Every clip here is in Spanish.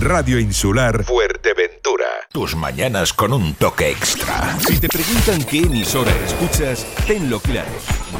Radio Insular Fuerteventura. Tus mañanas con un toque extra. Si te preguntan qué emisora escuchas, tenlo claro.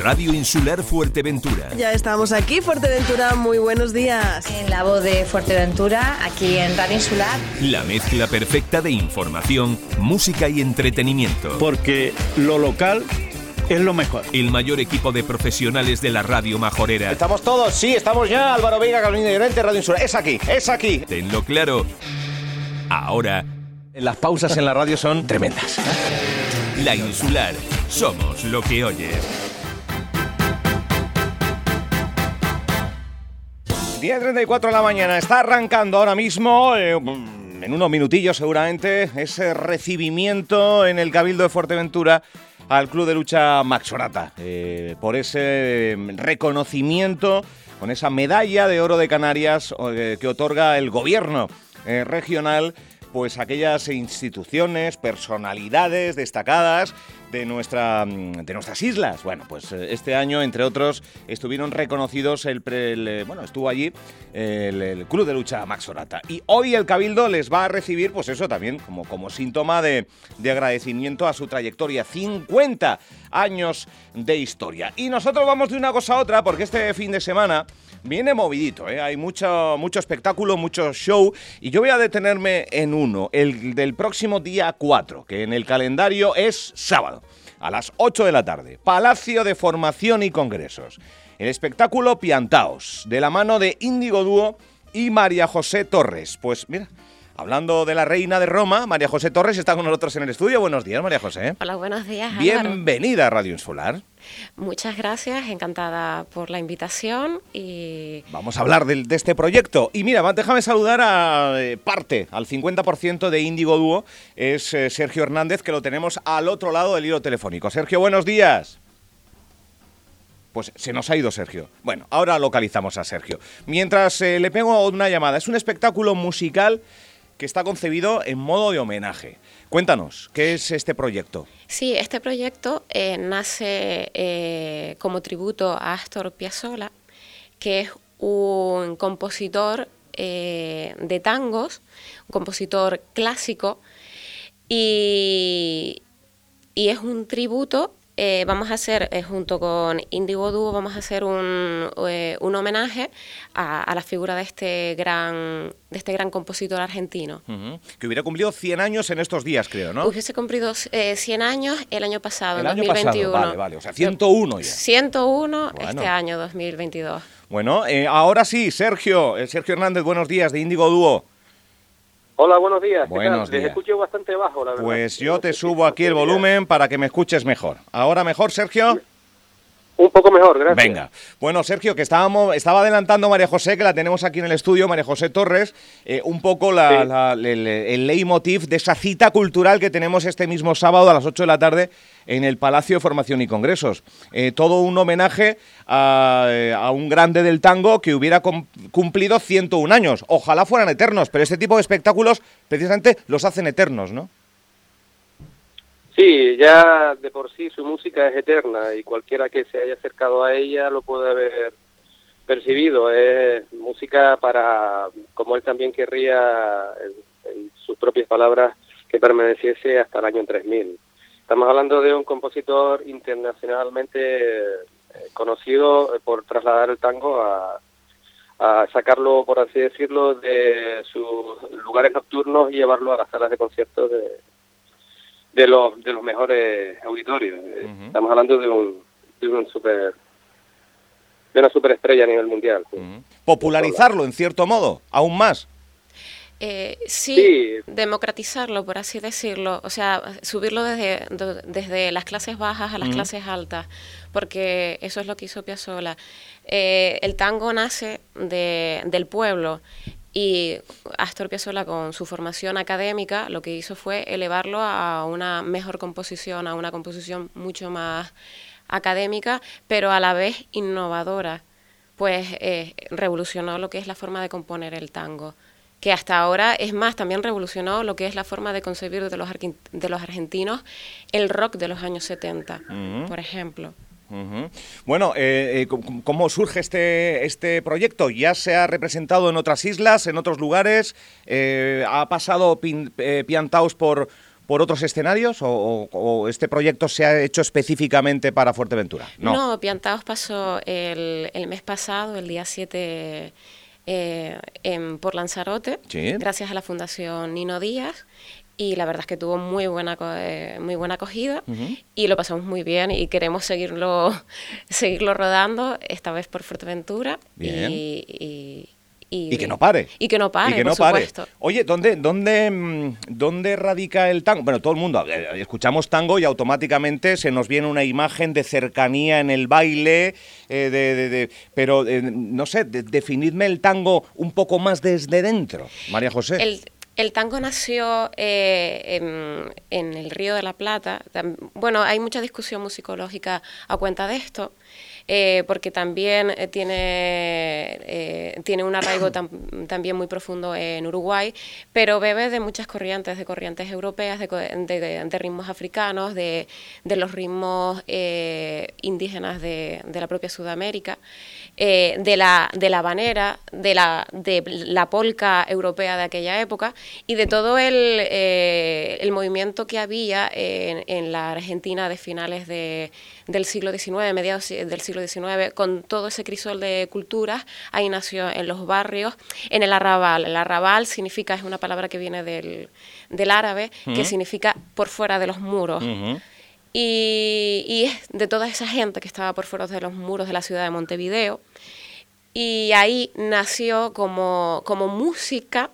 Radio Insular Fuerteventura. Ya estamos aquí, Fuerteventura. Muy buenos días. En la voz de Fuerteventura, aquí en Radio Insular. La mezcla perfecta de información, música y entretenimiento. Porque lo local es lo mejor. El mayor equipo de profesionales de la radio majorera. Estamos todos, sí, estamos ya. Álvaro Vega, Carolina Llorente, Radio Insular. Es aquí, es aquí. Tenlo claro. Ahora, Las pausas en la radio son tremendas. La Insular. Somos lo que oyes. 10.34 de la mañana, está arrancando ahora mismo, eh, en unos minutillos seguramente, ese recibimiento en el Cabildo de Fuerteventura al Club de Lucha Maxorata, eh, por ese reconocimiento, con esa medalla de oro de Canarias eh, que otorga el gobierno eh, regional pues aquellas instituciones, personalidades destacadas de, nuestra, mm, de nuestras islas. Bueno, pues eh, este año, entre otros, estuvieron reconocidos el, el, eh, bueno, estuvo allí el, el Club de Lucha Max Orata. Y hoy el Cabildo les va a recibir, pues eso también, como, como síntoma de, de agradecimiento a su trayectoria. 50 años de historia. Y nosotros vamos de una cosa a otra, porque este fin de semana viene movidito, ¿eh? hay mucho, mucho espectáculo, mucho show, y yo voy a detenerme en uno, el del próximo día 4, que en el calendario es sábado, a las 8 de la tarde, Palacio de Formación y Congresos. El espectáculo Piantaos, de la mano de Índigo Dúo y María José Torres. Pues mira, hablando de la reina de Roma, María José Torres está con nosotros en el estudio. Buenos días, María José. Hola, buenos días. Álvaro. Bienvenida a Radio Insular. Muchas gracias, encantada por la invitación y Vamos a hablar de, este proyecto. Y mira, déjame saludar a eh, parte, al 50% de Índigo Dúo, es eh, Sergio Hernández, que lo tenemos al otro lado del hilo telefónico. Sergio, buenos días. Pues se nos ha ido Sergio. Bueno, ahora localizamos a Sergio. Mientras eh, le pego una llamada, es un espectáculo musical que está concebido en modo de homenaje. Cuéntanos, ¿qué es este proyecto? sí, este proyecto eh, nace eh, como tributo a Astor Piazzolla, que es un compositor eh, de tangos, un compositor clásico y, y es un tributo. Eh, vamos a hacer, eh, junto con Indigo Duo, vamos a hacer un, eh, un homenaje a, a la figura de este gran, de este gran compositor argentino. Ujú. Que hubiera cumplido 100 años en estos días, creo, ¿no? Hubiese cumplido eh, 100 años el año pasado, El en año pasado, 2021. vale, vale, o sea, 101 ya. 101 Bueno. este año 2022. Bueno, eh, ahora sí, Sergio, eh, Sergio Hernández, buenos días, de Índigo Dúo. Hola, buenos días. ¿qué Buenos tal? Les días. escucho bastante bajo, la verdad. Pues yo te subo aquí el volumen para que me escuches mejor. ¿Ahora mejor, Sergio? Poco mejor, gracias. Venga. Bueno, Sergio, que estábamos, estaba adelantando María José, que la tenemos aquí en el estudio, María José Torres, eh, un poco la, Sí. la- el, el leitmotiv de esa cita cultural que tenemos este mismo sábado a las 8 de la tarde en el Palacio de Formación y Congresos. Eh, todo un homenaje a, eh, a un grande del tango que hubiera cum- cumplido 101 años. Ojalá fueran eternos, pero este tipo de espectáculos precisamente los hacen eternos, ¿no? Sí, ya de por sí su música es eterna y cualquiera que se haya acercado a ella lo puede haber percibido. Es música para, como él también querría, en, sus propias palabras, que permaneciese hasta el año 3000. Estamos hablando de un compositor internacionalmente eh, conocido eh, por trasladar el tango a, a sacarlo, por así decirlo, de sus lugares nocturnos y llevarlo a las salas de conciertos de, de los de los mejores auditorios. Eh. Estamos hablando de un de un super de una superestrella a nivel mundial. Popularizarlo, en cierto modo, aún más. Eh, sí, Sí. democratizarlo, por así decirlo, o sea, subirlo desde, do- desde las clases bajas a las clases altas, porque eso es lo que hizo Piazzolla. Eh, el tango nace de, del pueblo y Astor Piazzolla con su formación académica lo que hizo fue elevarlo a una mejor composición, a una composición mucho más académica, pero a la vez innovadora, pues eh, revolucionó lo que es la forma de componer el tango que hasta ahora es más, también revolucionó lo que es la forma de concebir de los, de los argentinos el rock de los años 70, Ujú. por ejemplo. Bueno, eh, eh, ¿cómo- ¿cómo surge este, este proyecto? ¿Ya se ha representado en otras islas, en otros lugares? Eh, ¿Ha pasado pin- Piantaos por, por otros escenarios? ¿O, o- o este proyecto se ha hecho específicamente para Fuerteventura? No, Piantaos pasó el, el mes pasado, el día 7, eh, en, por Lanzarote, Sí. gracias a la Fundación Nino Díaz. Y la verdad es que tuvo muy buena, eh, muy buena acogida y lo pasamos muy bien y queremos seguirlo, seguirlo rodando, esta vez por Fuerteventura. Bien. Y, y, y- Y que no pare. Y que no pare, Y que por no pare. supuesto. Oye, ¿dónde, dónde, mm, ¿dónde radica el tango? Bueno, todo el mundo, eh, escuchamos tango y automáticamente se nos viene una imagen de cercanía en el baile, eh, de, de- de- pero eh, no sé, de- definidme el tango un poco más desde dentro, María José. El, el tango nació eh, en, el Río de la Plata. Bueno, hay mucha discusión musicológica a cuenta de esto, eh, porque también eh, tiene, tiene un arraigo tam- también muy profundo en Uruguay, pero bebe de muchas corrientes, de corrientes europeas, de, de- de ritmos africanos, de, de los ritmos indígenas de la propia Sudamérica, eh, de, la, de la habanera, de la, de la polca europea de aquella época y de todo el, eh, el movimiento que había en, en la Argentina de finales de, del siglo XIX, mediados del siglo XIX, con todo ese crisol de culturas, ahí nació en los barrios, en el arrabal. El arrabal significa, es una palabra que viene del, del árabe, que significa por fuera de los muros. Y, es de toda esa gente que estaba por fuera de los muros de la ciudad de Montevideo. Y ahí nació como, como música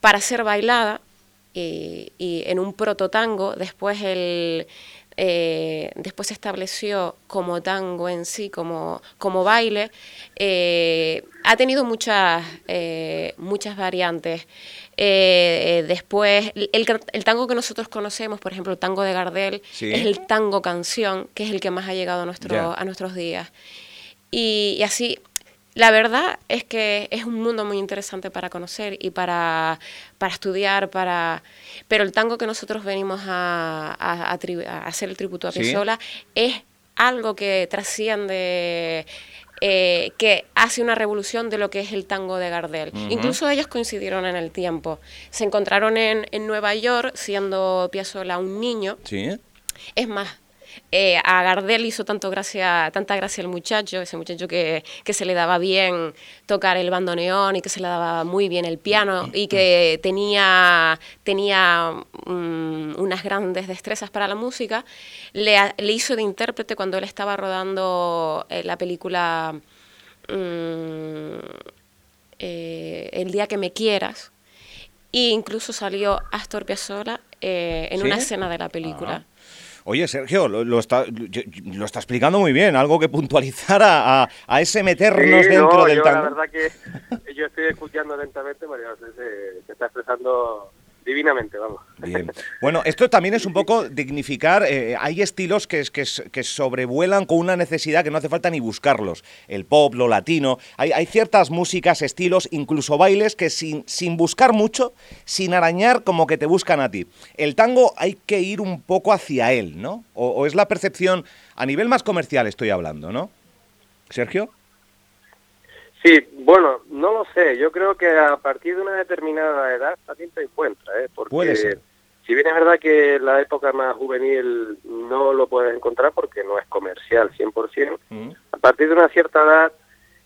para ser bailada y, y en un prototango. Después, el, eh, después se estableció como tango en sí, como, como baile. Eh, ha tenido muchas, eh, muchas variantes. Después, el, el tango que nosotros conocemos, por ejemplo, el tango de Gardel, Sí. es el tango canción, que es el que más ha llegado a, nuestro, a nuestros días. Y, y así, la verdad es que es un mundo muy interesante para conocer y para, para estudiar, para pero el tango que nosotros venimos a, a- a tri- a hacer el tributo a Sí. Piazzolla es algo que trasciende, eh, que hace una revolución de lo que es el tango de Gardel. Incluso ellos coincidieron en el tiempo. Se encontraron en, en Nueva York siendo Piazzolla un niño. Sí. Es más, eh, a Gardel hizo tanto gracia, tanta gracia el muchacho, ese muchacho que, que se le daba bien tocar el bandoneón y que se le daba muy bien el piano y que tenía, tenía mm, unas grandes destrezas para la música, le, hizo de intérprete cuando él estaba rodando eh, la película mm, eh, El día que me quieras. E incluso salió Astor Piazzolla eh, en ¿Sí? una escena de la película. Ajá. Oye, Sergio, lo, lo está, lo está explicando muy bien, algo que puntualizar a, a- ese meternos Sí, dentro no, del yo tango. la verdad que yo estoy escuchando atentamente, María se, se está expresando divinamente, vamos. Bien. Bueno, esto también es un poco dignificar. eh, hay estilos que, que, que sobrevuelan con una necesidad que no hace falta ni buscarlos. El pop, lo latino. Hay, hay ciertas músicas, estilos, incluso bailes que sin, sin buscar mucho, sin arañar, como que te buscan a ti. El tango hay que ir un poco hacia él, ¿no? O, o es la percepción, a nivel más comercial estoy hablando, ¿no? Sergio. Sí, bueno, no lo sé. Yo creo que a partir de una determinada edad también te encuentra, ¿eh? Porque Puede ser. si bien es verdad que la época más juvenil no lo puedes encontrar porque no es comercial 100%, Mm. a partir de una cierta edad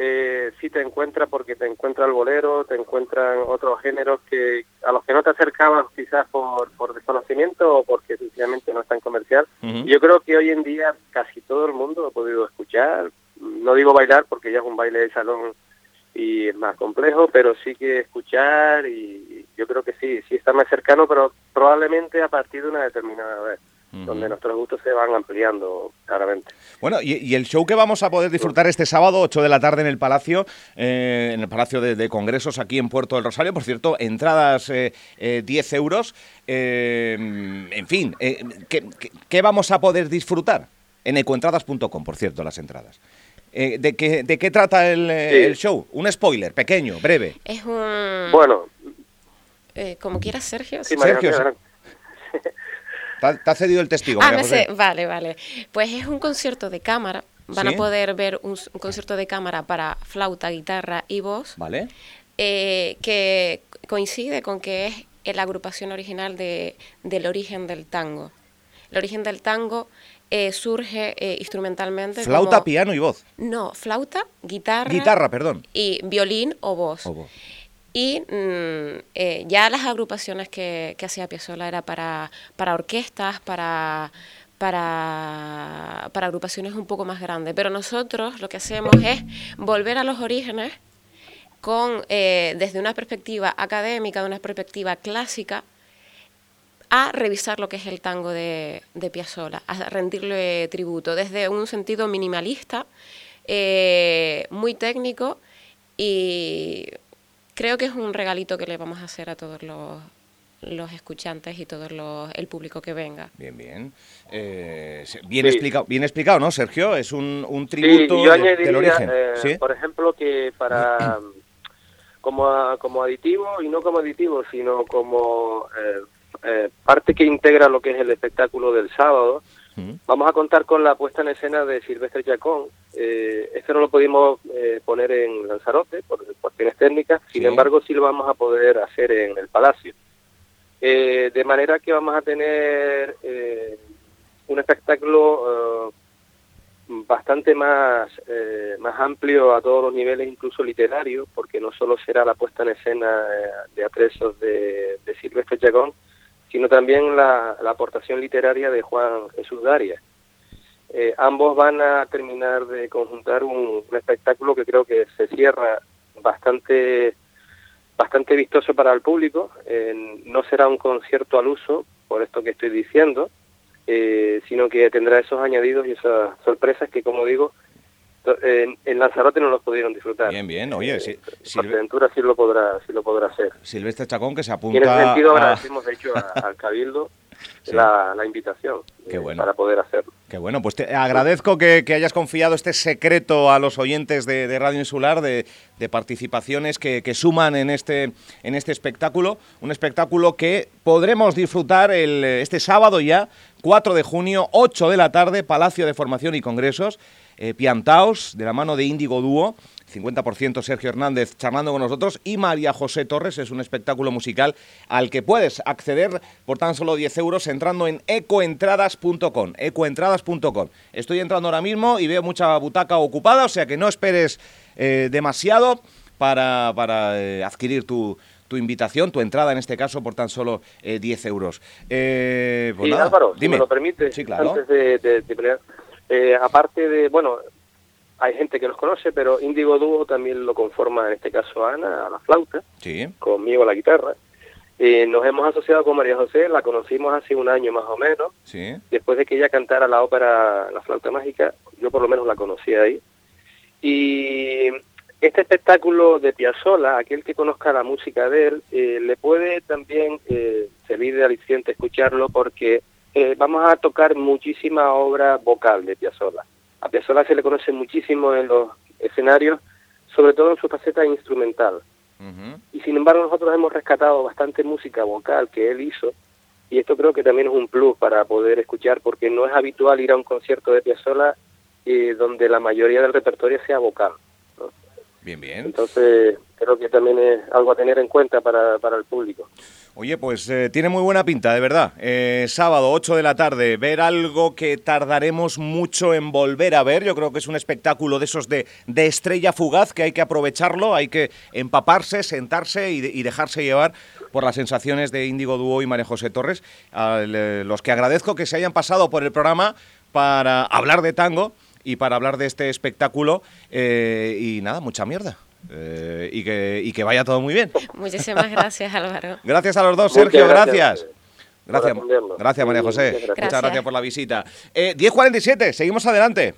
eh, sí te encuentra porque te encuentra el bolero, te encuentran otros géneros que a los que no te acercabas quizás por, por desconocimiento o porque sencillamente no es tan comercial. Yo creo que hoy en día casi todo el mundo lo ha podido escuchar. Digo bailar porque ya es un baile de salón y es más complejo, pero sí que escuchar y yo creo que sí, sí está más cercano, pero probablemente a partir de una determinada vez, donde nuestros gustos se van ampliando claramente. Bueno, y, y el show que vamos a poder disfrutar este sábado, 8 de la tarde en el Palacio, eh, en el Palacio de, de Congresos aquí en Puerto del Rosario, por cierto, entradas eh, eh, 10 euros. eh, en fin, eh, ¿qué, qué, qué vamos a poder disfrutar? En ecoentradas.com, por cierto, las entradas. Eh, ¿de, qué, ¿De qué trata el, eh, Sí. el show? Un spoiler, pequeño, breve. Es un... Bueno, eh, como quieras, Sergio. sí, Sergio. Te ha, te ha cedido el testigo. Ah, me sé, vale, vale. Pues es un concierto de cámara. Van ¿Sí? a poder ver un, concierto de cámara para flauta, guitarra y voz, Vale. eh, que coincide con que es la agrupación original de, del origen del tango. El origen del tango eh, surge eh, instrumentalmente. Flauta, como- piano y voz. No, flauta, guitarra. Guitarra, perdón. Y violín o voz. O voz. Y mm, eh, ya las agrupaciones que, que hacía Piazzolla era para, para orquestas, para, para, para agrupaciones un poco más grandes. Pero nosotros lo que hacemos es volver a los orígenes con, eh, desde una perspectiva académica, de una perspectiva clásica, a revisar lo que es el tango de, de Piazzolla, a rendirle tributo desde un sentido minimalista, eh, muy técnico y creo que es un regalito que le vamos a hacer a todos los, los escuchantes y todo los, el público que venga. Bien, bien. Eh, bien, Sí. explicado, bien explicado, ¿no, Sergio? Es un, un tributo y yo de- añadiría, del origen. eh, ¿Sí? por ejemplo, que para como, a- como aditivo, y no como aditivo, sino como eh, eh, parte que integra lo que es el espectáculo del sábado, Mm. vamos a contar con la puesta en escena de Silvestre Chacón. Eh, este no lo pudimos eh, poner en Lanzarote por cuestiones técnicas, sin Sí. embargo sí lo vamos a poder hacer en el Palacio. Eh, de manera que vamos a tener eh, un espectáculo eh, bastante más, eh, más amplio a todos los niveles, incluso literario, porque no solo será la puesta en escena eh, de atresos de, de Silvestre Chacón, sino también la, la aportación literaria de Juan Jesús Darias. Eh, ambos van a terminar de conjuntar un, espectáculo que creo que se cierra bastante bastante vistoso para el público. Eh, no será un concierto al uso, por esto que estoy diciendo, eh, sino que tendrá esos añadidos y esas sorpresas que, como digo, en, en Lanzarote no los pudieron disfrutar. Bien, bien. Oye, Eh, sí, Silve- Fuerteventura sí lo podrá, sí lo podrá hacer. Silvestre Chacón que se Y en ese apunta sentido agradecemos, de hecho, a- al Cabildo Sí. la, la invitación Qué eh, bueno. para poder hacerlo. Qué bueno, pues te agradezco que, que hayas confiado este secreto a los oyentes de, de Radio Insular de, de participaciones que, que suman en este, en este espectáculo. Un espectáculo que podremos disfrutar el, este sábado ya, 4 de junio, 8 de la tarde, Palacio de Formación y Congresos, eh, Piantaos, de la mano de Índigo Dúo. 50% Sergio Hernández charlando con nosotros y María José Torres. Es un espectáculo musical al que puedes acceder por tan solo 10 euros entrando en ecoentradas.com. Ecoentradas.com. Estoy entrando ahora mismo y veo mucha butaca ocupada, o sea que no esperes eh, demasiado para, para, eh, adquirir tu, tu invitación, tu entrada en este caso, por tan solo eh, 10 euros. Eh, pues Sí, nada, Álvaro, si dime. me lo permite, Sí, claro. antes de, de- de eh, aparte de, bueno, hay gente que los conoce, pero Índigo Dúo también lo conforma, en este caso Ana, a la flauta, Sí. conmigo a la guitarra. Eh, nos hemos asociado con María José, la conocimos hace un año más o menos, Sí. después de que ella cantara la ópera La flauta mágica, yo por lo menos la conocí ahí. Y este espectáculo de Piazzolla, aquel que conozca la música de él, eh, le puede también eh, servir de aliciente escucharlo porque eh, vamos a tocar muchísima obra vocal de Piazzolla. A Piazzolla se le conoce muchísimo en los escenarios, sobre todo en su faceta instrumental. Y sin embargo nosotros hemos rescatado bastante música vocal que él hizo y esto creo que también es un plus para poder escuchar porque no es habitual ir a un concierto de Piazzolla eh, donde la mayoría del repertorio sea vocal. ¿no? Bien, bien. Entonces creo que también es algo a tener en cuenta para, para el público. Oye, pues eh, tiene muy buena pinta, de verdad. Eh, sábado, 8 de la tarde, ver algo que tardaremos mucho en volver a ver. Yo creo que es un espectáculo de esos de, de estrella fugaz que hay que aprovecharlo, hay que empaparse, sentarse y, y dejarse llevar por las sensaciones de Índigo Dúo y María José Torres, a le- los que agradezco que se hayan pasado por el programa para hablar de tango y para hablar de este espectáculo. eh, y nada, mucha mierda. Eh, y, que, y que vaya todo muy bien. Muchísimas gracias, Álvaro. Gracias a los dos, Muchas Sergio, gracias, gracias. Gracias, María José. muchas gracias. Muchas gracias Gracias. por la visita. Eh, 10.47, seguimos adelante.